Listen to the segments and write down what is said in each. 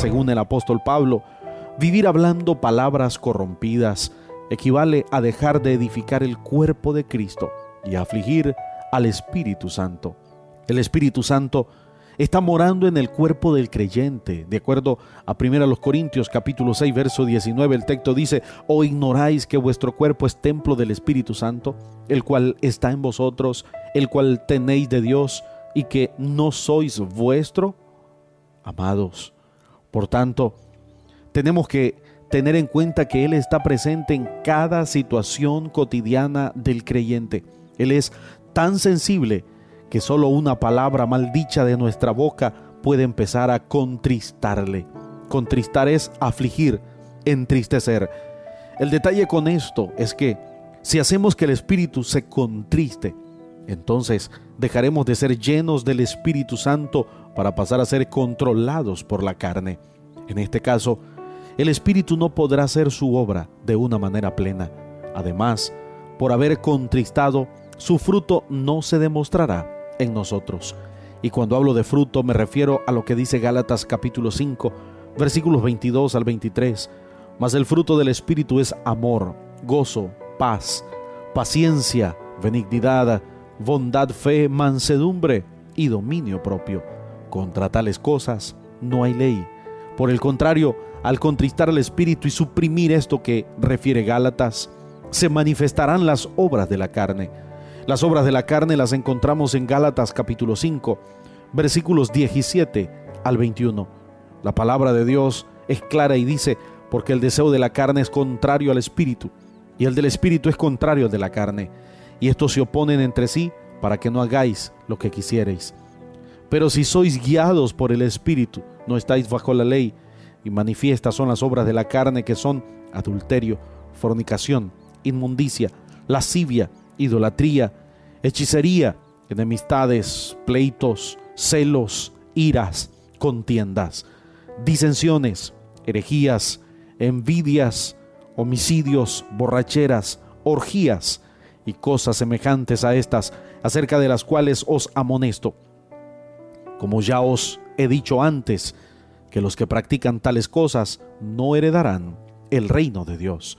según el apóstol Pablo, vivir hablando palabras corrompidas equivale a dejar de edificar el cuerpo de Cristo y a afligir al Espíritu Santo. El Espíritu Santo está morando en el cuerpo del creyente. De acuerdo a 1 Corintios capítulo 6 verso 19, el texto dice, ¿o ignoráis que vuestro cuerpo es templo del Espíritu Santo, el cual está en vosotros, el cual tenéis de Dios y que no sois vuestro? Amados, por tanto, tenemos que tener en cuenta que Él está presente en cada situación cotidiana del creyente. Él es tan sensible que solo una palabra maldicha de nuestra boca puede empezar a contristarle. Contristar es afligir, entristecer. El detalle con esto es que si hacemos que el Espíritu se contriste, entonces dejaremos de ser llenos del Espíritu Santo para pasar a ser controlados por la carne. En este caso, el Espíritu no podrá hacer su obra de una manera plena. Además, por haber contristado, su fruto no se demostrará en nosotros. Y cuando hablo de fruto me refiero a lo que dice Gálatas capítulo 5, versículos 22 al 23. Mas el fruto del Espíritu es amor, gozo, paz, paciencia, benignidad, bondad, fe, mansedumbre y dominio propio. Contra tales cosas no hay ley. Por el contrario, al contristar al Espíritu y suprimir esto que refiere Gálatas, se manifestarán las obras de la carne las obras de la carne las encontramos en Gálatas capítulo 5, versículos 17 al 21. La palabra de Dios es clara y dice, porque el deseo de la carne es contrario al espíritu, y el del espíritu es contrario al de la carne, y estos se oponen entre sí para que no hagáis lo que quisierais. Pero si sois guiados por el espíritu, no estáis bajo la ley, y manifiestas son las obras de la carne que son adulterio, fornicación, inmundicia, lascivia, idolatría, hechicería, enemistades, pleitos, celos, iras, contiendas, disensiones, herejías, envidias, homicidios, borracheras, orgías y cosas semejantes a estas, acerca de las cuales os amonesto. Como ya os he dicho antes, que los que practican tales cosas no heredarán el reino de Dios.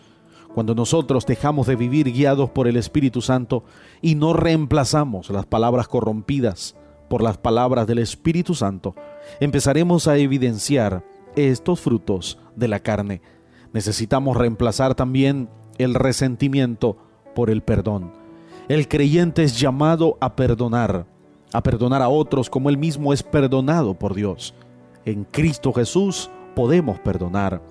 Cuando nosotros dejamos de vivir guiados por el Espíritu Santo y no reemplazamos las palabras corrompidas por las palabras del Espíritu Santo, empezaremos a evidenciar estos frutos de la carne. Necesitamos reemplazar también el resentimiento por el perdón. El creyente es llamado a perdonar, a perdonar a otros como él mismo es perdonado por Dios. En Cristo Jesús podemos perdonar